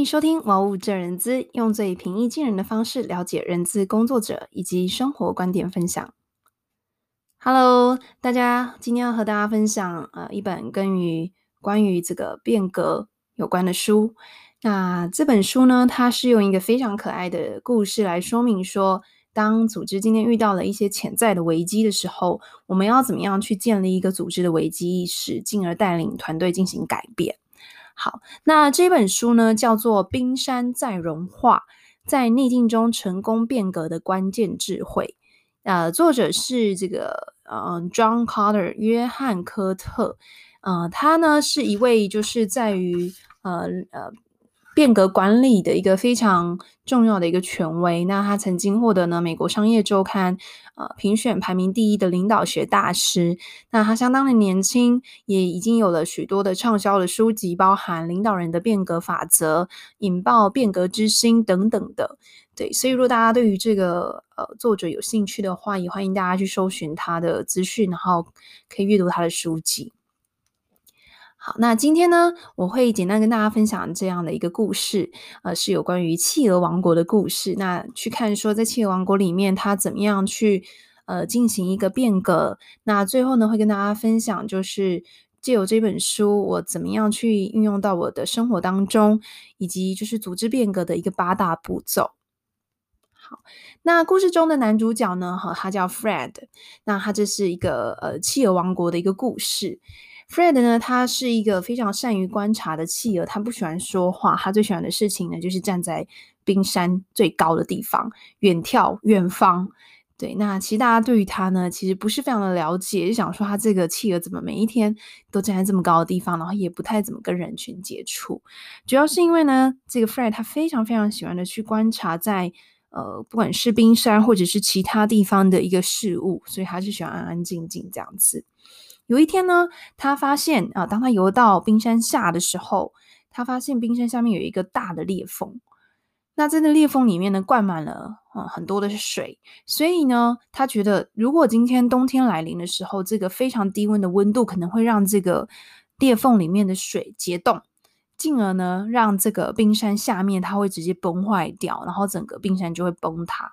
欢迎收听《玩物正人资》，用最平易近人的方式了解人资工作者以及生活观点分享。Hello，大家，今天要和大家分享呃一本跟于关于这个变革有关的书。那这本书呢，它是用一个非常可爱的故事来说明说，当组织今天遇到了一些潜在的危机的时候，我们要怎么样去建立一个组织的危机意识，进而带领团队进行改变。好，那这本书呢，叫做《冰山在融化，在逆境中成功变革的关键智慧》。呃，作者是这个呃，John Carter，约翰科特。呃，他呢是一位就是在于呃呃。变革管理的一个非常重要的一个权威，那他曾经获得呢美国商业周刊呃评选排名第一的领导学大师。那他相当的年轻，也已经有了许多的畅销的书籍，包含《领导人的变革法则》、《引爆变革之心》等等的。对，所以如果大家对于这个呃作者有兴趣的话，也欢迎大家去搜寻他的资讯，然后可以阅读他的书籍。好，那今天呢，我会简单跟大家分享这样的一个故事，呃，是有关于企鹅王国的故事。那去看说，在企鹅王国里面，它怎么样去呃进行一个变革。那最后呢，会跟大家分享，就是借由这本书，我怎么样去运用到我的生活当中，以及就是组织变革的一个八大步骤。好，那故事中的男主角呢，哈，他叫 Fred，那他这是一个呃企鹅王国的一个故事。Fred 呢，他是一个非常善于观察的企鹅，他不喜欢说话，他最喜欢的事情呢，就是站在冰山最高的地方，远眺远方。对，那其实大家对于他呢，其实不是非常的了解，就想说他这个企鹅怎么每一天都站在这么高的地方，然后也不太怎么跟人群接触。主要是因为呢，这个 Fred 他非常非常喜欢的去观察在呃，不管是冰山或者是其他地方的一个事物，所以他是喜欢安安静静这样子。有一天呢，他发现啊，当他游到冰山下的时候，他发现冰山下面有一个大的裂缝。那在那裂缝里面呢，灌满了嗯很多的水。所以呢，他觉得如果今天冬天来临的时候，这个非常低温的温度可能会让这个裂缝里面的水结冻，进而呢，让这个冰山下面它会直接崩坏掉，然后整个冰山就会崩塌。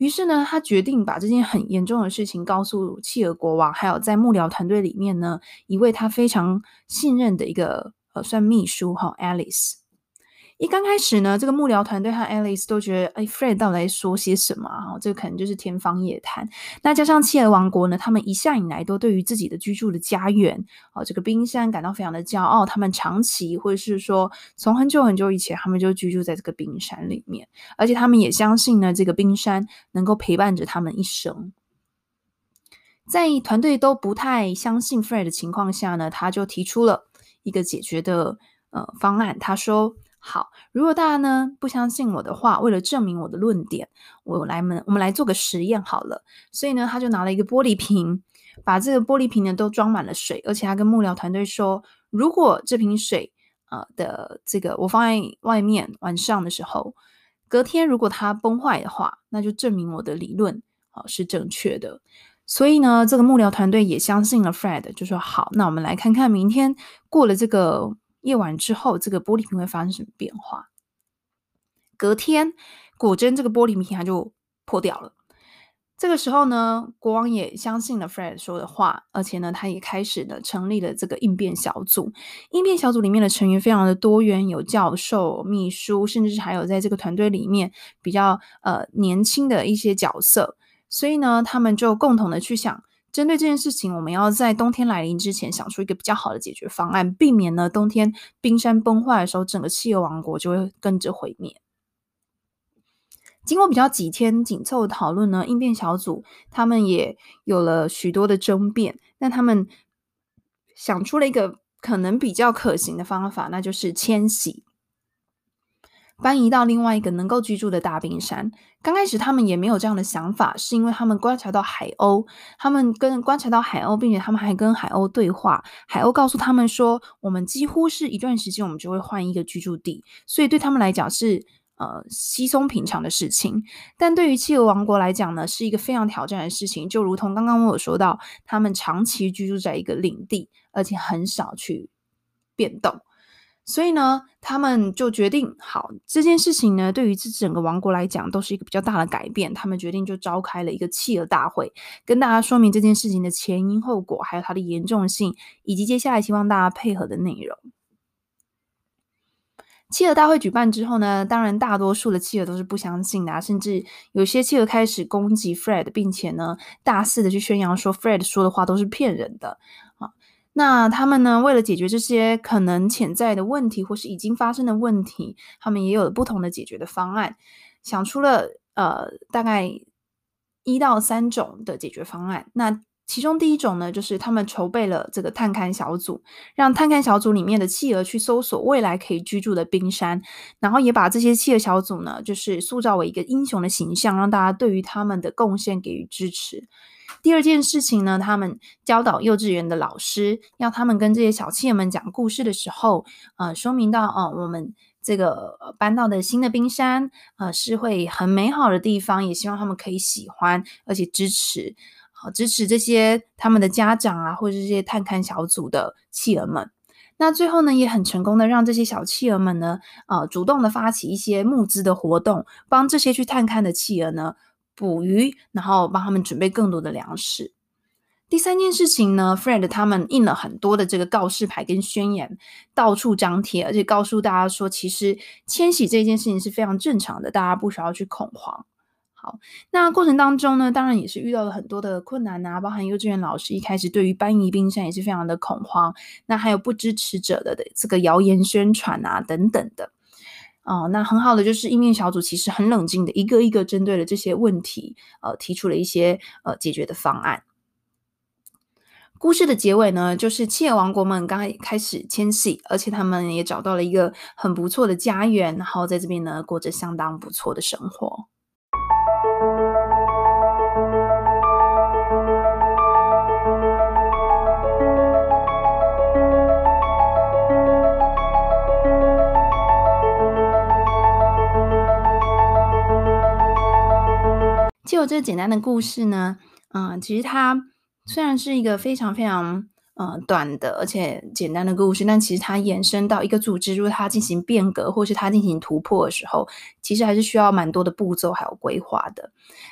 于是呢，他决定把这件很严重的事情告诉企鹅国王，还有在幕僚团队里面呢，一位他非常信任的一个呃，算秘书哈，Alice。一刚开始呢，这个幕僚团队和 Alice 都觉得，哎，Fred 到底在说些什么啊？这可能就是天方夜谭。那加上企鹅王国呢，他们一向以来都对于自己的居住的家园，哦，这个冰山感到非常的骄傲。他们长期或者是说从很久很久以前，他们就居住在这个冰山里面，而且他们也相信呢，这个冰山能够陪伴着他们一生。在团队都不太相信 Fred 的情况下呢，他就提出了一个解决的呃方案。他说。好，如果大家呢不相信我的话，为了证明我的论点，我来们我们来做个实验好了。所以呢，他就拿了一个玻璃瓶，把这个玻璃瓶呢都装满了水，而且他跟幕僚团队说，如果这瓶水呃的这个我放在外面晚上的时候，隔天如果它崩坏的话，那就证明我的理论啊、是正确的。所以呢，这个幕僚团队也相信了 Fred，就说好，那我们来看看明天过了这个。夜晚之后，这个玻璃瓶会发生什么变化？隔天，果真这个玻璃瓶它就破掉了。这个时候呢，国王也相信了 Fred 说的话，而且呢，他也开始了成立了这个应变小组。应变小组里面的成员非常的多元，有教授、秘书，甚至还有在这个团队里面比较呃年轻的一些角色。所以呢，他们就共同的去想。针对这件事情，我们要在冬天来临之前想出一个比较好的解决方案，避免呢冬天冰山崩坏的时候，整个企鹅王国就会跟着毁灭。经过比较几天紧凑的讨论呢，应变小组他们也有了许多的争辩，但他们想出了一个可能比较可行的方法，那就是迁徙。搬移到另外一个能够居住的大冰山。刚开始他们也没有这样的想法，是因为他们观察到海鸥，他们跟观察到海鸥，并且他们还跟海鸥对话。海鸥告诉他们说，我们几乎是一段时间，我们就会换一个居住地，所以对他们来讲是呃稀松平常的事情。但对于企鹅王国来讲呢，是一个非常挑战的事情。就如同刚刚我有说到，他们长期居住在一个领地，而且很少去变动。所以呢，他们就决定，好，这件事情呢，对于这整个王国来讲，都是一个比较大的改变。他们决定就召开了一个企鹅大会，跟大家说明这件事情的前因后果，还有它的严重性，以及接下来希望大家配合的内容。企鹅大会举办之后呢，当然大多数的企鹅都是不相信的，甚至有些企鹅开始攻击 Fred，并且呢，大肆的去宣扬说 Fred 说的话都是骗人的。那他们呢，为了解决这些可能潜在的问题，或是已经发生的问题，他们也有了不同的解决的方案，想出了呃大概一到三种的解决方案。那其中第一种呢，就是他们筹备了这个探勘小组，让探勘小组里面的企鹅去搜索未来可以居住的冰山，然后也把这些企鹅小组呢，就是塑造为一个英雄的形象，让大家对于他们的贡献给予支持。第二件事情呢，他们教导幼稚园的老师，要他们跟这些小企鹅们讲故事的时候，呃，说明到，哦、我们这个搬到的新的冰山，呃，是会很美好的地方，也希望他们可以喜欢，而且支持，好、支持这些他们的家长啊，或者是这些探勘小组的企鹅们。那最后呢，也很成功的让这些小企鹅们呢，呃，主动的发起一些募资的活动，帮这些去探勘的企鹅呢。捕鱼，然后帮他们准备更多的粮食。第三件事情呢，Fred 他们印了很多的这个告示牌跟宣言，到处张贴，而且告诉大家说，其实迁徙这件事情是非常正常的，大家不需要去恐慌。好，那过程当中呢，当然也是遇到了很多的困难啊，包含幼稚园老师一开始对于搬移冰山也是非常的恐慌，那还有不支持者的的这个谣言宣传啊等等的。哦，那很好的就是意面小组其实很冷静的，一个一个针对了这些问题，呃，提出了一些呃解决的方案。故事的结尾呢，就是企鹅王国们刚开始迁徙，而且他们也找到了一个很不错的家园，然后在这边呢过着相当不错的生活。就这简单的故事呢，嗯、其实它虽然是一个非常非常呃短的而且简单的故事，但其实它延伸到一个组织，如果它进行变革或是它进行突破的时候，其实还是需要蛮多的步骤还有规划的。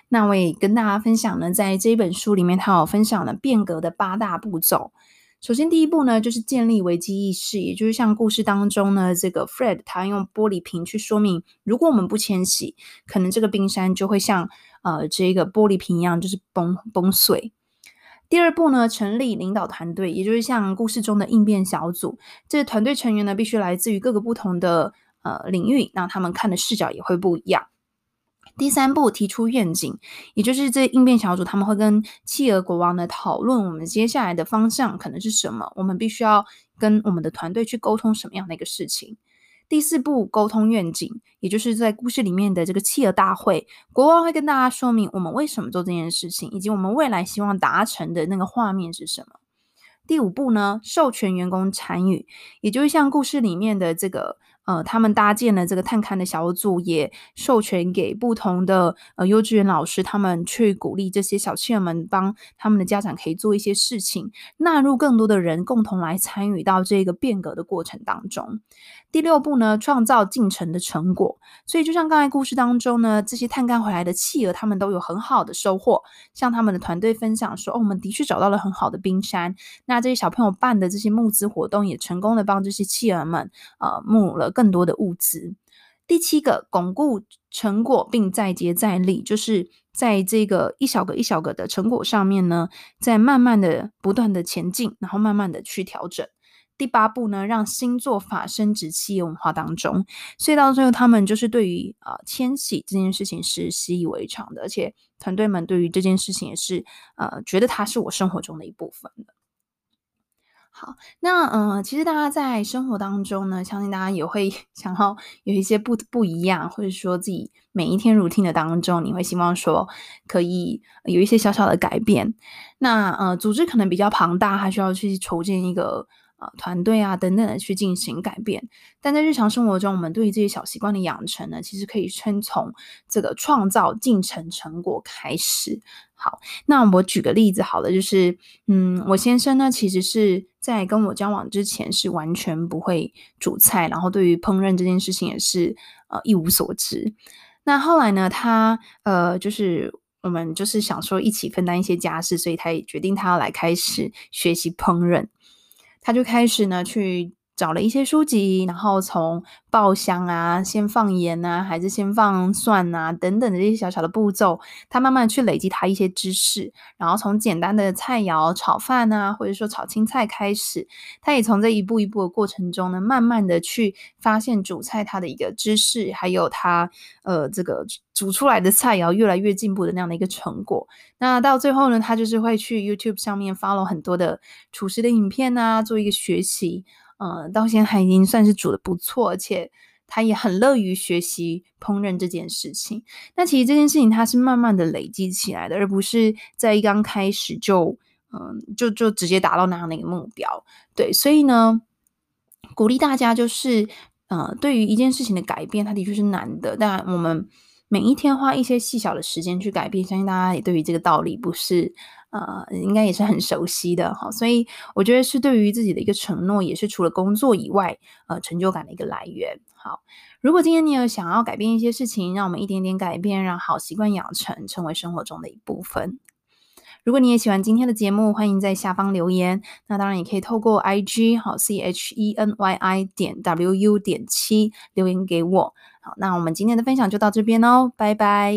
那我也跟大家分享呢，在这一本书里面，它有分享了变革的八大步骤。首先，第一步呢，就是建立危机意识，也就是像故事当中呢，这个 Fred 他用玻璃瓶去说明，如果我们不迁徙，可能这个冰山就会像呃这个玻璃瓶一样，就是崩崩碎。第二步呢，成立领导团队，也就是像故事中的应变小组，这团队成员呢，必须来自于各个不同的呃领域，那他们看的视角也会不一样。第三步，提出愿景，也就是这应变小组他们会跟企鹅国王呢讨论，我们接下来的方向可能是什么，我们必须要跟我们的团队去沟通什么样的一个事情。第四步，沟通愿景，也就是在故事里面的这个企鹅大会，国王会跟大家说明我们为什么做这件事情，以及我们未来希望达成的那个画面是什么。第五步呢，授权员工参与，也就是像故事里面的这个。呃，他们搭建了这个探勘的小组，也授权给不同的呃幼稚园老师，他们去鼓励这些小企鹅们帮他们的家长可以做一些事情，纳入更多的人共同来参与到这个变革的过程当中。第六步呢，创造进程的成果。所以就像刚才故事当中呢，这些探干回来的企鹅，他们都有很好的收获，向他们的团队分享说：“哦，我们的确找到了很好的冰山。”那这些小朋友办的这些募资活动，也成功的帮这些企鹅们呃募了。更多的物资。第七个，巩固成果并再接再厉，就是在这个一小个一小个的成果上面呢，在慢慢的不断的前进，然后慢慢的去调整。第八步呢，让新做法深植企业文化当中，所以到最后他们就是对于、呃、迁徙这件事情是习以为常的，而且团队们对于这件事情也是呃觉得它是我生活中的一部分的。好，那嗯、呃，其实大家在生活当中呢，相信大家也会 想要有一些不不一样，或者说自己每一天 routine 的当中，你会希望说可以有一些小小的改变。那呃，组织可能比较庞大，还需要去筹建一个呃团队啊等等的去进行改变。但在日常生活中，我们对于这些小习惯的养成呢，其实可以先从这个创造进程成果开始。好，那我举个例子好了，就是嗯，我先生呢，其实是在跟我交往之前是完全不会煮菜，然后对于烹饪这件事情也是呃一无所知。那后来呢，他呃就是我们就是想说一起分担一些家事，所以他也决定他要来开始学习烹饪，他就开始呢去。找了一些书籍，然后从爆香啊，先放盐啊，还是先放蒜啊，等等的这些小小的步骤，他慢慢去累积他一些知识，然后从简单的菜肴炒饭啊，或者说炒青菜开始，他也从这一步一步的过程中呢，慢慢的去发现煮菜他的一个知识，还有他呃这个煮出来的菜肴越来越进步的那样的一个成果。那到最后呢，他就是会去 YouTube 上面 follow 很多的厨师的影片啊，做一个学习。呃，到现在他已经算是煮的不错，而且他也很乐于学习烹饪这件事情。那其实这件事情它是慢慢的累积起来的，而不是在一刚开始就嗯、就就直接达到那样的一个目标。对，所以呢，鼓励大家就是呃，对于一件事情的改变，它的确是难的，但我们每一天花一些细小的时间去改变，相信大家也对于这个道理不是。呃，应该也是很熟悉的哈，所以我觉得是对于自己的一个承诺，也是除了工作以外，呃，成就感的一个来源。好，如果今天你有想要改变一些事情，让我们一点点改变，让好习惯养成，成为生活中的一部分。如果你也喜欢今天的节目，欢迎在下方留言。那当然也可以透过 IG 好 C H E N Y I 点 W U 点七留言给我。那我们今天的分享就到这边哦，拜拜。